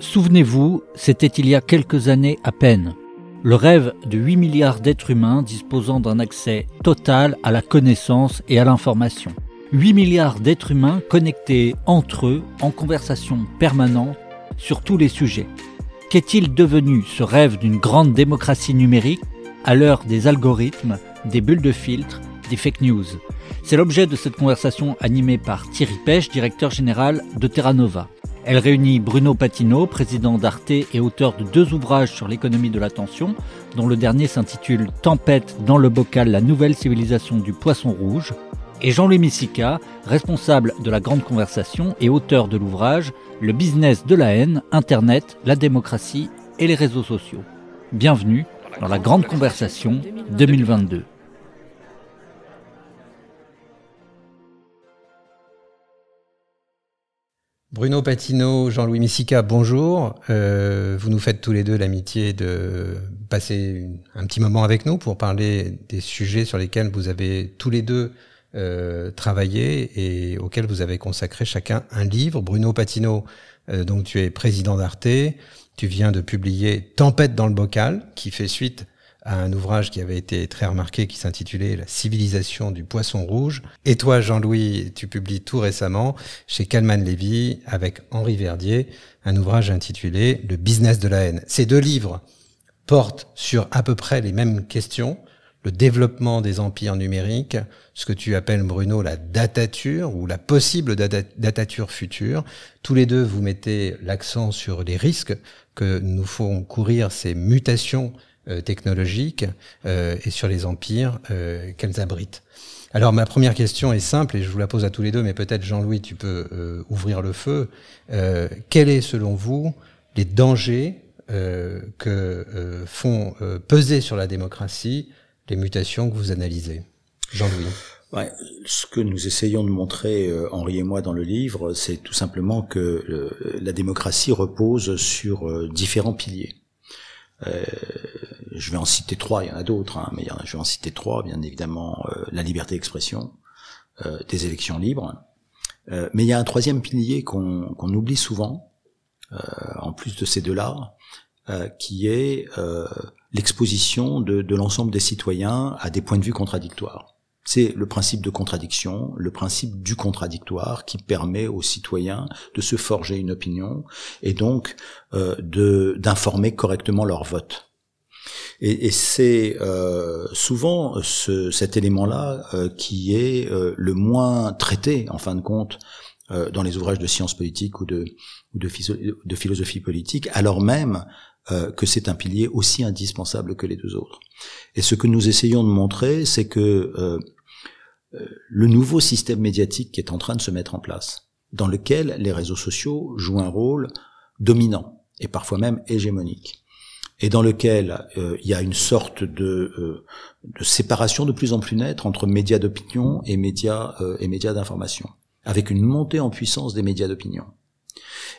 Souvenez-vous, c'était il y a quelques années à peine. Le rêve de 8 milliards d'êtres humains disposant d'un accès total à la connaissance et à l'information. 8 milliards d'êtres humains connectés entre eux en conversation permanente sur tous les sujets. Qu'est-il devenu ce rêve d'une grande démocratie numérique à l'heure des algorithmes, des bulles de filtre, des fake news? C'est l'objet de cette conversation animée par Thierry Pêche, directeur général de Terra Nova. Elle réunit Bruno Patino, président d'Arte et auteur de deux ouvrages sur l'économie de l'attention, dont le dernier s'intitule Tempête dans le bocal, la nouvelle civilisation du poisson rouge, et Jean-Louis Missica, responsable de la grande conversation et auteur de l'ouvrage Le business de la haine, Internet, la démocratie et les réseaux sociaux. Bienvenue dans la grande conversation 2022. Bruno Patino, Jean-Louis Missica, bonjour. Euh, vous nous faites tous les deux l'amitié de passer un petit moment avec nous pour parler des sujets sur lesquels vous avez tous les deux euh, travaillé et auxquels vous avez consacré chacun un livre. Bruno Patino, euh, donc tu es président d'Arte, tu viens de publier Tempête dans le bocal, qui fait suite à un ouvrage qui avait été très remarqué qui s'intitulait La civilisation du poisson rouge. Et toi, Jean-Louis, tu publies tout récemment chez Calman Levy avec Henri Verdier un ouvrage intitulé Le business de la haine. Ces deux livres portent sur à peu près les mêmes questions, le développement des empires numériques, ce que tu appelles Bruno la datature ou la possible datature future. Tous les deux, vous mettez l'accent sur les risques que nous font courir ces mutations technologiques euh, et sur les empires euh, qu'elles abritent. Alors ma première question est simple et je vous la pose à tous les deux, mais peut-être Jean-Louis, tu peux ouvrir le feu. quel est selon vous les dangers que font peser sur la démocratie les mutations que vous analysez? Jean-Louis Ouais, ce que nous essayons de montrer, Henri et moi, dans le livre, c'est tout simplement que la démocratie repose sur différents piliers. Euh, je vais en citer trois, il y en a d'autres, hein, mais je vais en citer trois, bien évidemment, euh, la liberté d'expression, euh, des élections libres. mais il y a un troisième pilier qu'on oublie souvent, en plus de ces deux-là, qui est l'exposition de, de l'ensemble des citoyens à des points de vue contradictoires. C'est le principe de contradiction, le principe du contradictoire qui permet aux citoyens de se forger une opinion et donc euh, d'informer correctement leur vote. Et, et c'est euh, souvent ce, cet élément-là euh, qui est le moins traité, en fin de compte, dans les ouvrages de sciences politiques ou de, philosophie politique, alors même que c'est un pilier aussi indispensable que les deux autres. Et ce que nous essayons de montrer, c'est que le nouveau système médiatique qui est en train de se mettre en place, dans lequel les réseaux sociaux jouent un rôle dominant et parfois même hégémonique, et dans lequel euh, il y a une sorte de, euh, de, séparation de plus en plus nette entre médias d'opinion et médias et médias d'information, avec une montée en puissance des médias d'opinion,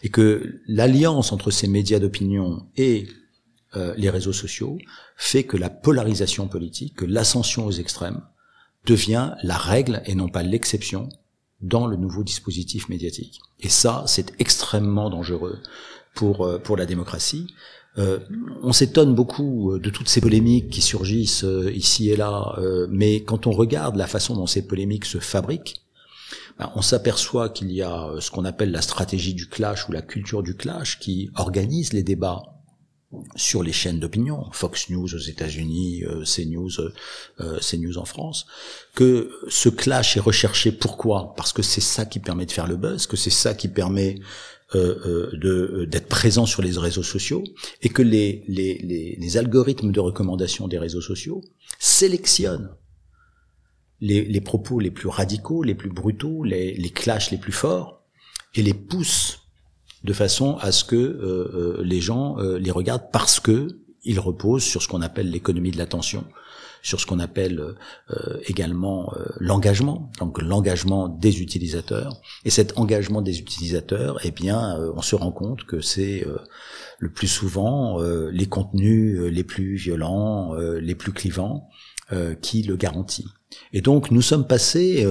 et que l'alliance entre ces médias d'opinion et les réseaux sociaux fait que la polarisation politique, que l'ascension aux extrêmes devient la règle et non pas l'exception dans le nouveau dispositif médiatique. Et ça, c'est extrêmement dangereux pour euh, pour la démocratie. Euh, on s'étonne beaucoup euh, de toutes ces polémiques qui surgissent ici et là, mais quand on regarde la façon dont ces polémiques se fabriquent, ben, on s'aperçoit qu'il y a ce qu'on appelle la stratégie du clash ou la culture du clash qui organise les débats sur les chaînes d'opinion, Fox News aux États-Unis, euh, CNews, euh, CNews en France, que ce clash est recherché. Pourquoi? Parce que c'est ça qui permet de faire le buzz, que c'est ça qui permet euh, d'être présent sur les réseaux sociaux, et que les, algorithmes de recommandation des réseaux sociaux sélectionnent les, les propos les plus radicaux, les plus brutaux, les, les clashs les plus forts, et les poussent de façon à ce que euh, euh, les gens euh, les regardent parce que ils reposent sur ce qu'on appelle l'économie de l'attention, sur ce qu'on appelle également l'engagement, donc l'engagement des utilisateurs. Et cet engagement des utilisateurs, eh bien, on se rend compte que c'est le plus souvent les contenus les plus violents, les plus clivants, qui le garantit. Et donc, nous sommes passés,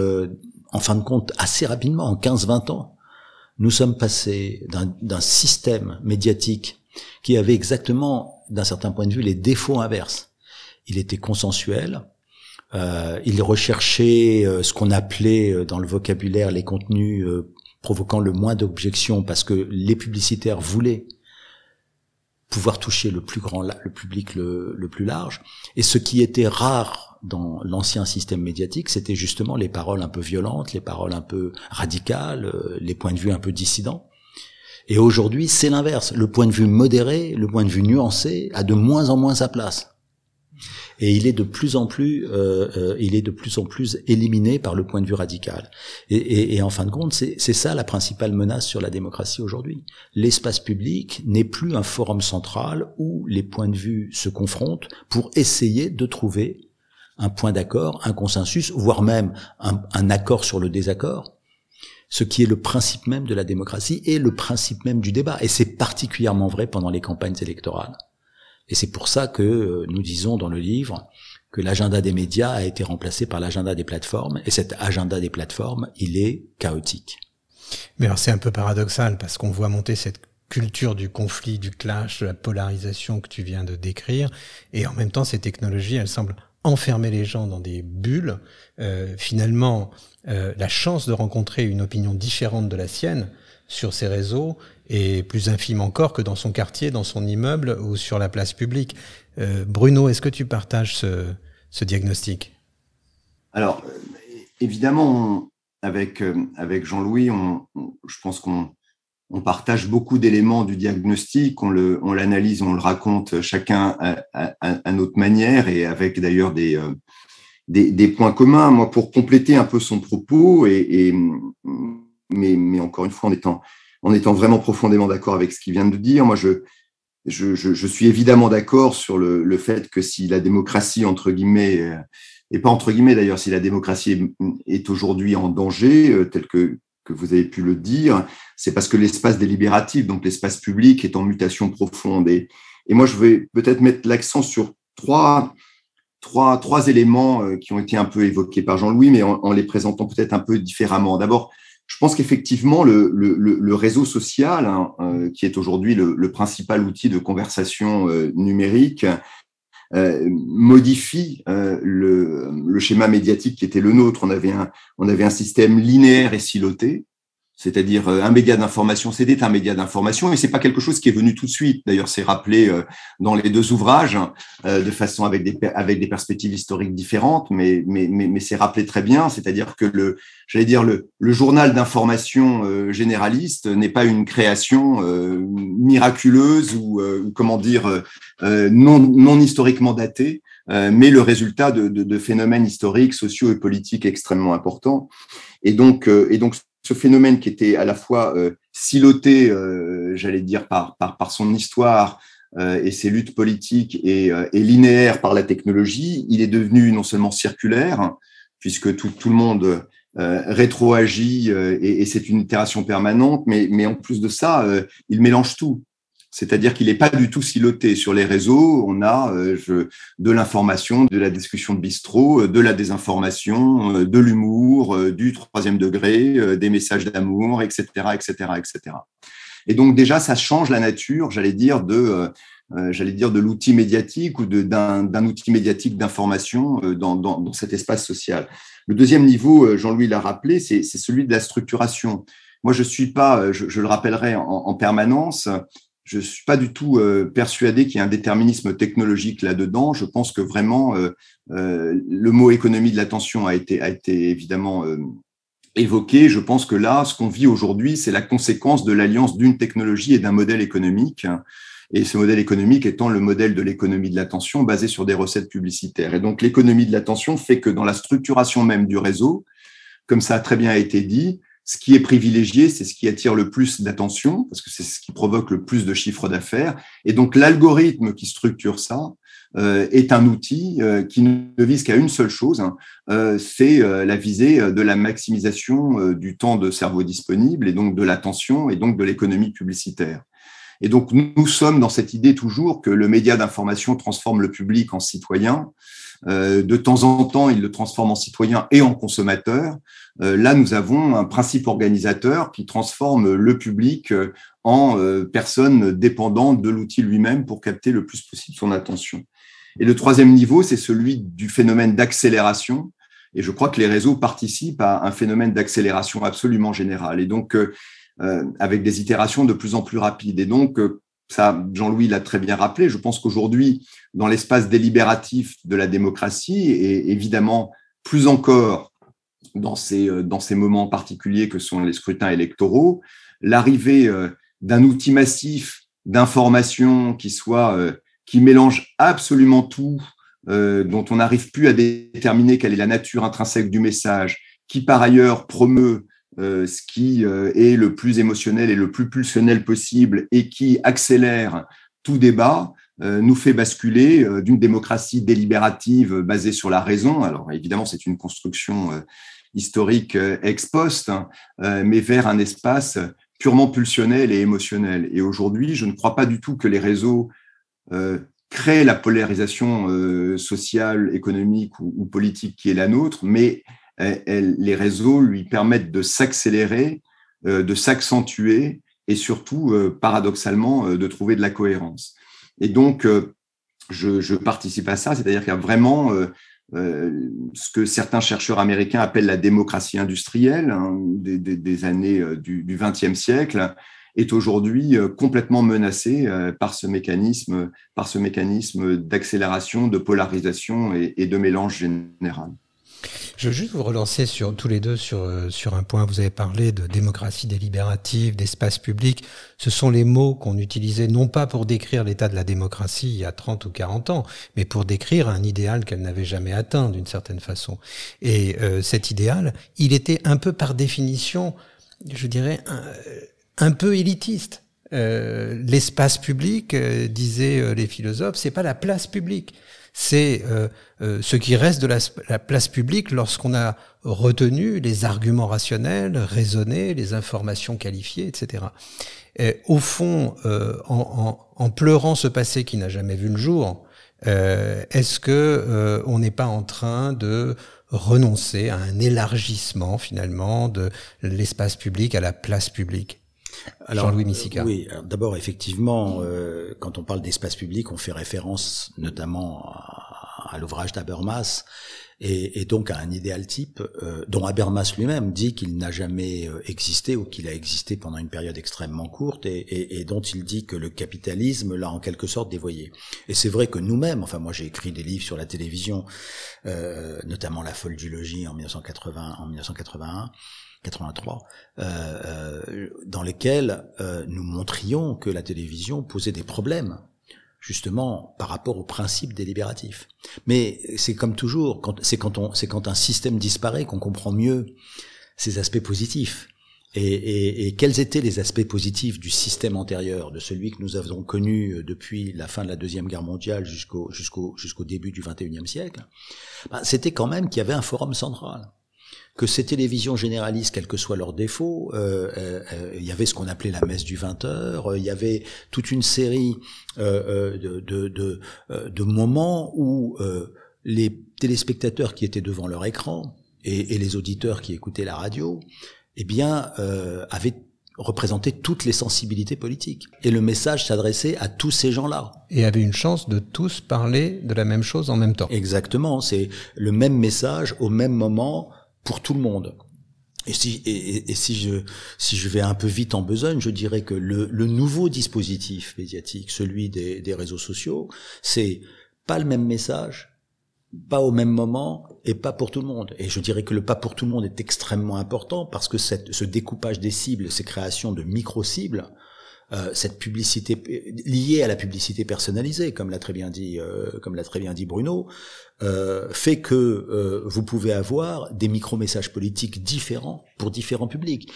en fin de compte, assez rapidement, en 15-20 ans, nous sommes passés d'un système médiatique qui avait exactement, d'un certain point de vue, les défauts inverses. Il était consensuel, euh, il recherchait euh, ce qu'on appelait euh, dans le vocabulaire les contenus provoquant le moins d'objections parce que les publicitaires voulaient pouvoir toucher le plus grand le public le, le plus large et ce qui était rare dans l'ancien système médiatique c'était justement les paroles un peu violentes les paroles un peu radicales les points de vue un peu dissidents et aujourd'hui c'est l'inverse le point de vue modéré le point de vue nuancé a de moins en moins sa place et il est de plus en plus, euh, euh, il est de plus en plus éliminé par le point de vue radical. Et, et, et en fin de compte, c'est ça la principale menace sur la démocratie aujourd'hui. L'espace public n'est plus un forum central où les points de vue se confrontent pour essayer de trouver un point d'accord, un consensus, voire même un, un accord sur le désaccord ce qui est le principe même de la démocratie et le principe même du débat. Et c'est particulièrement vrai pendant les campagnes électorales. Et c'est pour ça que euh, nous disons dans le livre que l'agenda des médias a été remplacé par l'agenda des plateformes, et cet agenda des plateformes, il est chaotique. Mais alors c'est un peu paradoxal, parce qu'on voit monter cette culture du conflit, du clash, de la polarisation que tu viens de décrire, et en même temps ces technologies, elles semblent enfermer les gens dans des bulles. Euh, finalement, euh, la chance de rencontrer une opinion différente de la sienne sur ces réseaux est plus infime encore que dans son quartier, dans son immeuble ou sur la place publique. Euh, Bruno, est-ce que tu partages ce, diagnostic? Alors, évidemment, avec, avec Jean-Louis, on, je pense qu'on on partage beaucoup d'éléments du diagnostic, on l'analyse, on, le raconte chacun à, notre manière et avec d'ailleurs des, euh, des, points communs. Moi, pour compléter un peu son propos, et, mais, encore une fois en étant en étant vraiment profondément d'accord avec ce qu'il vient de dire. Moi, je, suis évidemment d'accord sur le, fait que si la démocratie, entre guillemets, euh, et pas entre guillemets d'ailleurs, si la démocratie est, aujourd'hui en danger, euh, tel que vous avez pu le dire, c'est parce que l'espace délibératif, donc l'espace public, est en mutation profonde. Et, moi, je vais peut-être mettre l'accent sur trois, trois, trois éléments euh, qui ont été un peu évoqués par Jean-Louis, mais en, les présentant peut-être un peu différemment. D'abord, je pense qu'effectivement, le, réseau social, hein, euh, qui est aujourd'hui le, principal outil de conversation euh, numérique, modifie le, schéma médiatique qui était le nôtre. On avait un, on avait un système linéaire et siloté, c'est-à-dire euh, un média d'information, c'était un média d'information et c'est pas quelque chose qui est venu tout de suite. D'ailleurs, c'est rappelé euh, dans les deux ouvrages euh, de façon avec des avec des perspectives historiques différentes, mais mais mais, mais c'est rappelé très bien. C'est-à-dire que le j'allais dire le le journal d'information généraliste n'est pas une création miraculeuse ou, comment dire non non historiquement datée, mais le résultat de, de, de phénomènes historiques, sociaux et politiques extrêmement importants. Et donc et donc ce phénomène qui était à la fois euh, siloté, euh, j'allais dire, par, par, par, son histoire euh, et ses luttes politiques et, et, linéaire par la technologie, il est devenu non seulement circulaire, puisque tout, tout le monde rétroagit et, et c'est une itération permanente, mais, mais en plus de ça, il mélange tout. C'est-à-dire qu'il n'est pas du tout siloté. Sur les réseaux, on a euh, je, de l'information, de la discussion de bistrot, euh, de la désinformation, euh, de l'humour, du troisième degré, des messages d'amour, etc., etc., etc. Et donc déjà, ça change la nature, j'allais dire, de j'allais dire de l'outil médiatique ou d'un outil médiatique d'information dans, dans, dans, cet espace social. Le deuxième niveau, Jean-Louis l'a rappelé, c'est celui de la structuration. Moi, je suis pas, je, je le rappellerai en permanence, je suis pas du tout euh, persuadé qu'il y ait un déterminisme technologique là-dedans. Je pense que vraiment euh, euh, le mot économie de l'attention a été, a été évidemment évoqué. Je pense que là, ce qu'on vit aujourd'hui, c'est la conséquence de l'alliance d'une technologie et d'un modèle économique. Et ce modèle économique étant le modèle de l'économie de l'attention basé sur des recettes publicitaires. Et donc l'économie de l'attention fait que dans la structuration même du réseau, comme ça a très bien été dit, ce qui est privilégié, c'est ce qui attire le plus d'attention, parce que c'est ce qui provoque le plus de chiffre d'affaires. Et donc l'algorithme qui structure ça euh, est un outil euh, qui ne vise qu'à une seule chose, hein, euh, c'est euh, la visée de la maximisation euh, du temps de cerveau disponible, et donc de l'attention, et donc de l'économie publicitaire. Et donc, nous sommes dans cette idée toujours que le média d'information transforme le public en citoyen. Euh, de temps en temps, il le transforme en citoyen et en consommateur. Euh, là, nous avons un principe organisateur qui transforme le public euh, en personne dépendante de l'outil lui-même pour capter le plus possible son attention. Et le troisième niveau, c'est celui du phénomène d'accélération. Et je crois que les réseaux participent à un phénomène d'accélération absolument général. Et donc, avec des itérations de plus en plus rapides. Et donc, ça, Jean-Louis l'a très bien rappelé, je pense qu'aujourd'hui, dans l'espace délibératif de la démocratie, et évidemment plus encore dans ces, euh, dans ces moments particuliers que sont les scrutins électoraux, l'arrivée euh, d'un outil massif d'information qui soit euh, qui mélange absolument tout, dont on n'arrive plus à déterminer quelle est la nature intrinsèque du message, qui par ailleurs promeut euh, ce qui euh, est le plus émotionnel et le plus pulsionnel possible et qui accélère tout débat, euh, nous fait basculer d'une démocratie délibérative basée sur la raison. Alors évidemment, c'est une construction historique ex post, hein, mais vers un espace purement pulsionnel et émotionnel. Et aujourd'hui, je ne crois pas du tout que les réseaux créent la polarisation sociale, économique ou, ou, politique qui est la nôtre, mais les réseaux lui permettent de s'accélérer, euh, de s'accentuer et surtout, euh, paradoxalement, euh, de trouver de la cohérence. Et donc, je, participe à ça, c'est-à-dire qu'il y a vraiment ce que certains chercheurs américains appellent la démocratie industrielle hein, des, années du XXe siècle est aujourd'hui complètement menacée par ce mécanisme, par ce mécanisme d'accélération, de polarisation et de mélange général. Je veux juste vous relancer sur tous les deux sur, euh, sur un point. Vous avez parlé de démocratie délibérative, d'espace public. Ce sont les mots qu'on utilisait non pas pour décrire l'état de la démocratie il y a 30 ou 40 ans, mais pour décrire un idéal qu'elle n'avait jamais atteint d'une certaine façon. Et euh, cet idéal, il était un peu par définition, je dirais, un, peu élitiste. Euh, l'espace public, disaient les philosophes, c'est pas la place publique c'est euh, euh, ce qui reste de la, place publique lorsqu'on a retenu les arguments rationnels, raisonnés, les informations qualifiées, etc. au fond, euh, en, pleurant ce passé qui n'a jamais vu le jour, est-ce que on n'est pas en train de renoncer à un élargissement finalement de l'espace public à la place publique? Jean-Louis Missica. Oui, d'abord effectivement, euh, quand on parle d'espace public, on fait référence notamment à, l'ouvrage d'Habermas et, et, donc à un idéal type euh, dont Habermas lui-même dit qu'il n'a jamais euh, existé ou qu'il a existé pendant une période extrêmement courte et, et, dont il dit que le capitalisme l'a en quelque sorte dévoyé. Et c'est vrai que nous-mêmes, enfin moi j'ai écrit des livres sur la télévision, notamment La folle du logis en 1980, en 1981 83, euh, euh, dans lesquels euh, nous montrions que la télévision posait des problèmes justement par rapport au principe délibératif. Mais c'est comme toujours, c'est quand on, c'est quand un système disparaît qu'on comprend mieux ses aspects positifs. Et, et, et, quels étaient les aspects positifs du système antérieur, de celui que nous avons connu depuis la fin de la deuxième guerre mondiale jusqu'au jusqu'au jusqu'au début du 21e siècle? Ben, C'était quand même qu'il y avait un forum central que ces télévisions généralistes, quels que soient leurs défauts, euh, euh, euh, il y avait ce qu'on appelait la messe du 20 heures, il y avait toute une série de, de, de, de, moments où les téléspectateurs qui étaient devant leur écran et, et les auditeurs qui écoutaient la radio, eh bien, avaient représenté toutes les sensibilités politiques. Et le message s'adressait à tous ces gens-là. Et avait une chance de tous parler de la même chose en même temps. Exactement, c'est le même message au même moment pour tout le monde. Et si, et, si je si je vais un peu vite en besogne, je dirais que le, le nouveau dispositif médiatique, celui des, des réseaux sociaux, c'est pas le même message, pas au même moment et pas pour tout le monde. Et je dirais que le pas pour tout le monde est extrêmement important parce que cette, ce découpage des cibles, ces créations de micro-cibles, euh, cette publicité liée à la publicité personnalisée, comme l'a très bien dit, euh, comme l'a très bien dit Bruno, euh, fait que vous pouvez avoir des micro-messages politiques différents pour différents publics.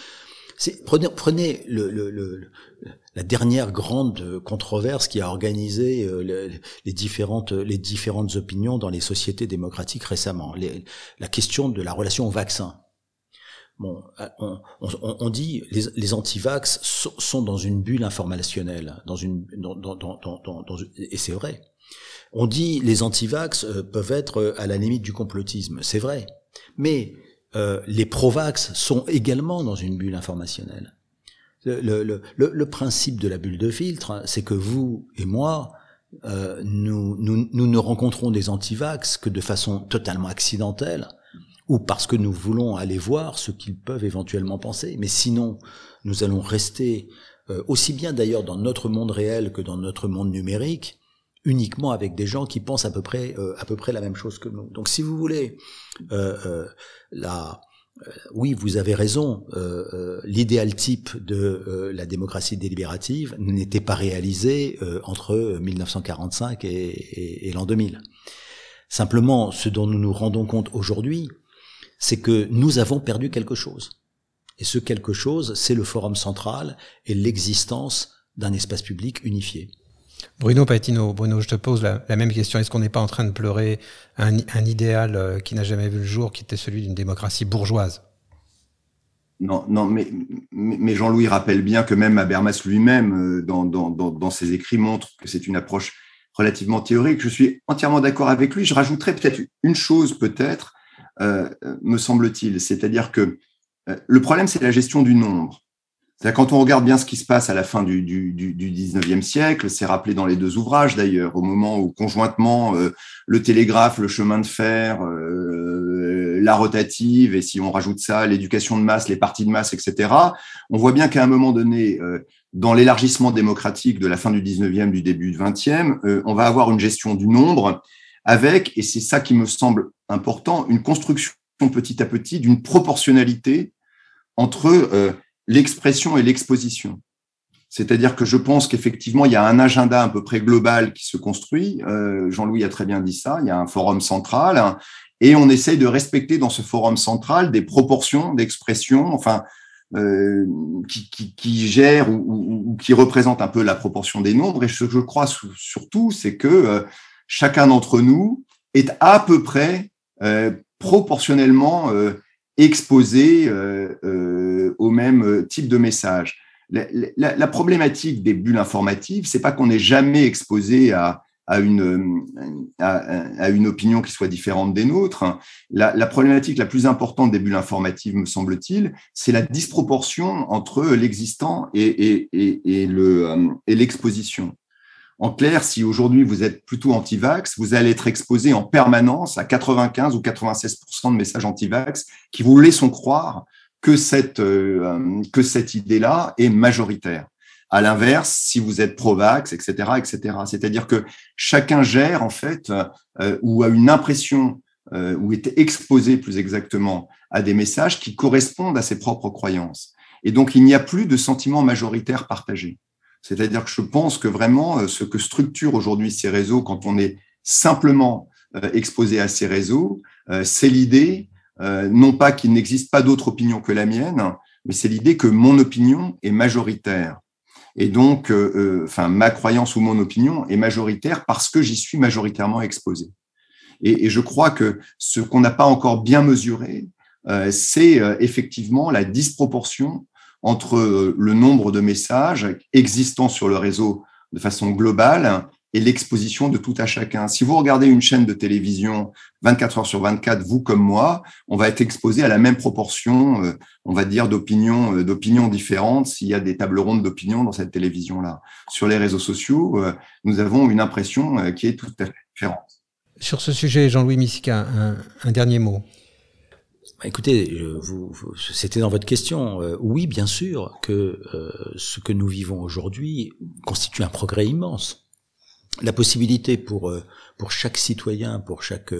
Prenez, prenez le, le, le, la dernière grande controverse qui a organisé les, différentes, les différentes opinions dans les sociétés démocratiques récemment, la question de la relation au vaccin. Bon, on, dit les, les antivax sont, dans une bulle informationnelle, dans une, et c'est vrai. On dit les antivax peuvent être à la limite du complotisme, c'est vrai. Mais euh, les provax sont également dans une bulle informationnelle. Le, principe de la bulle de filtre, c'est que vous et moi, euh, nous, nous, nous, ne rencontrons des antivax que de façon totalement accidentelle, ou parce que nous voulons aller voir ce qu'ils peuvent éventuellement penser. Mais sinon, nous allons rester, euh, aussi bien d'ailleurs dans notre monde réel que dans notre monde numérique, uniquement avec des gens qui pensent à peu près euh, à peu près la même chose que nous. Donc si vous voulez, euh, euh, euh, oui, vous avez raison. L'idéal type de la démocratie délibérative n'était pas réalisé entre 1945 et, et, et l'an 2000. Simplement, ce dont nous nous rendons compte aujourd'hui, c'est que nous avons perdu quelque chose. Et ce quelque chose, c'est le forum central et l'existence d'un espace public unifié. Bruno Patino, Bruno, je te pose la, même question. Est-ce qu'on n'est pas en train de pleurer un, idéal euh, qui n'a jamais vu le jour, qui était celui d'une démocratie bourgeoise? Non, non, mais, mais Jean-Louis rappelle bien que même Habermas lui-même, euh, dans, dans, ses écrits, montre que c'est une approche relativement théorique. Je suis entièrement d'accord avec lui. Je rajouterais peut-être une chose, peut-être, euh, me semble-t-il, c'est-à-dire que le problème, c'est la gestion du nombre quand on regarde bien ce qui se passe à la fin du, du, du, 19e siècle, c'est rappelé dans les deux ouvrages d'ailleurs, au moment où conjointement euh, le télégraphe, le chemin de fer, euh, la rotative, et si on rajoute ça, l'éducation de masse, les partis de masse, etc., on voit bien qu'à un moment donné, euh, dans l'élargissement démocratique de la fin du 19e, du début du 20e, on va avoir une gestion du nombre avec, et c'est ça qui me semble important, une construction petit à petit d'une proportionnalité entre l'expression et l'exposition. C'est-à-dire que je pense qu'effectivement, il y a un agenda à peu près global qui se construit. Euh, Jean-Louis a très bien dit ça. Il y a un forum central hein, et on essaye de respecter dans ce forum central des proportions d'expression, enfin, euh, qui, qui, qui gèrent ou, qui représentent un peu la proportion des nombres. Et ce que je crois surtout, c'est que euh, chacun d'entre nous est à peu près proportionnellement exposés euh, euh, au même type de message. La, problématique des bulles informatives, c'est pas qu'on n'est jamais exposé à, à une, à, une opinion qui soit différente des nôtres. La, la, problématique la plus importante des bulles informatives, me semble-t-il, c'est la disproportion entre l'existant et, et, et, et l'exposition. En clair, si aujourd'hui vous êtes plutôt anti-vax, vous allez être exposé en permanence à 95 ou 96% de messages anti-vax qui vous laissent croire que cette, euh, que cette idée-là est majoritaire. À l'inverse, si vous êtes pro-vax, etc., etc. C'est-à-dire que chacun gère en fait euh, ou a une impression euh, ou est exposé plus exactement à des messages qui correspondent à ses propres croyances. Et donc il n'y a plus de sentiment majoritaire partagé. C'est-à-dire que je pense que vraiment euh, ce que structure aujourd'hui ces réseaux, quand on est simplement euh, exposé à ces réseaux, euh, c'est l'idée, non pas qu'il n'existe pas d'autre opinion que la mienne, mais c'est l'idée que mon opinion est majoritaire. Et donc, enfin, ma croyance ou mon opinion est majoritaire parce que j'y suis majoritairement exposé. Et, et, je crois que ce qu'on n'a pas encore bien mesuré, c'est effectivement la disproportion entre euh, le nombre de messages existants sur le réseau de façon globale et l'exposition de tout à chacun. Si vous regardez une chaîne de télévision 24 heures sur 24, vous comme moi, on va être exposé à la même proportion, euh, on va dire, d'opinions, euh, d'opinions différentes s'il y a des tables rondes d'opinion dans cette télévision-là. Sur les réseaux sociaux, nous avons une impression qui est tout à fait différente. Sur ce sujet, Jean-Louis Missica, un dernier mot. Bah, écoutez, vous, c'était dans votre question. Euh, oui, bien sûr que euh, ce que nous vivons aujourd'hui constitue un progrès immense. La possibilité pour euh, pour chaque citoyen, pour chaque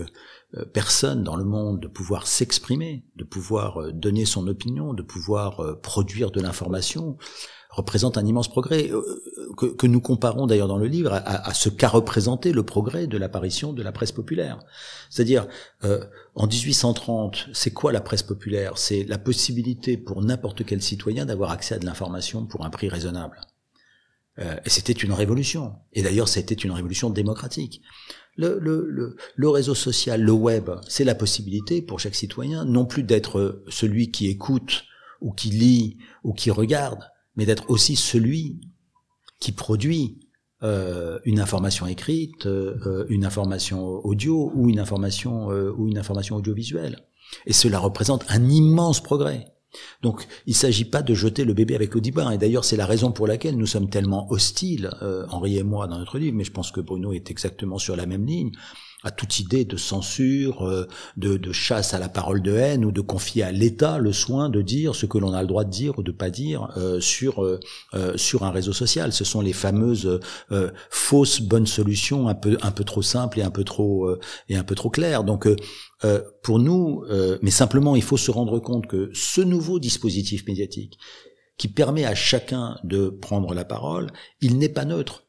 personne dans le monde de pouvoir s'exprimer, de pouvoir donner son opinion, de pouvoir produire de l'information, représente un immense progrès euh, que, nous comparons d'ailleurs dans le livre à, ce qu'a représenté le progrès de l'apparition de la presse populaire. C'est-à-dire, euh, en 1830, c'est quoi la presse populaire? C'est la possibilité pour n'importe quel citoyen d'avoir accès à de l'information pour un prix raisonnable. Euh, et c'était une révolution. Et d'ailleurs, c'était une révolution démocratique. Le, le, le, réseau social, le web, c'est la possibilité pour chaque citoyen non plus d'être celui qui écoute ou qui lit ou qui regarde, mais d'être aussi celui qui produit euh, une information écrite, euh, une information audio ou une information ou une information audiovisuelle. Et cela représente un immense progrès. Donc, il ne s'agit pas de jeter le bébé avec bain. Et d'ailleurs, c'est la raison pour laquelle nous sommes tellement hostiles, euh, Henri et moi, dans notre livre, mais je pense que Bruno est exactement sur la même ligne, à toute idée de censure, euh, de, chasse à la parole de haine ou de confier à l'État le soin de dire ce que l'on a le droit de dire ou de pas dire euh, sur sur un réseau social. Ce sont les fameuses fausses bonnes solutions un peu un peu trop simples et un peu trop et un peu trop claires. Donc euh, pour nous, euh, mais simplement il faut se rendre compte que ce nouveau dispositif médiatique qui permet à chacun de prendre la parole, il n'est pas neutre.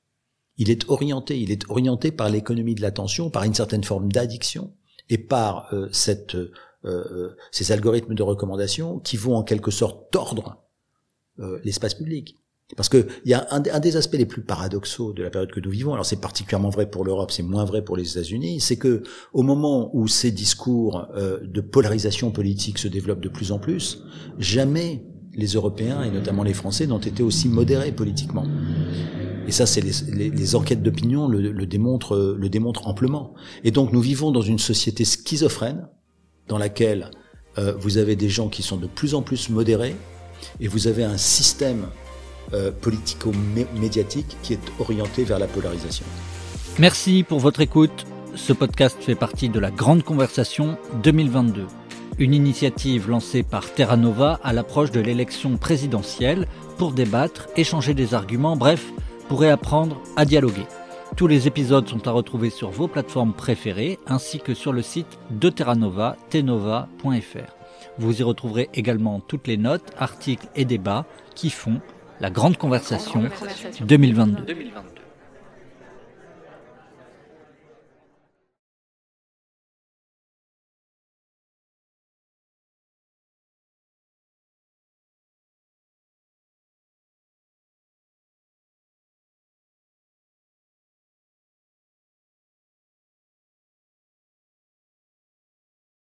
Il est orienté, il est orienté par l'économie de l'attention, par une certaine forme d'addiction et par euh, cette, ces algorithmes de recommandation qui vont en quelque sorte tordre l'espace public. Parce qu'il y a un, des aspects les plus paradoxaux de la période que nous vivons, alors c'est particulièrement vrai pour l'Europe, c'est moins vrai pour les États-Unis, c'est que au moment où ces discours euh, de polarisation politique se développent de plus en plus, jamais les Européens et notamment les Français n'ont été aussi modérés politiquement. Et ça, c'est les, enquêtes d'opinion le, démontrent, le amplement. Et donc nous vivons dans une société schizophrène dans laquelle euh, vous avez des gens qui sont de plus en plus modérés et vous avez un système euh, politico-médiatique qui est orienté vers la polarisation. Merci pour votre écoute. Ce podcast fait partie de la Grande Conversation 2022, une initiative lancée par Terra Nova à l'approche de l'élection présidentielle pour débattre, échanger des arguments, bref, pour réapprendre à dialoguer. Tous les épisodes sont à retrouver sur vos plateformes préférées ainsi que sur le site de Terra Nova, tenova.fr. Vous y retrouverez également toutes les notes, articles et débats qui font la grande conversation 2022.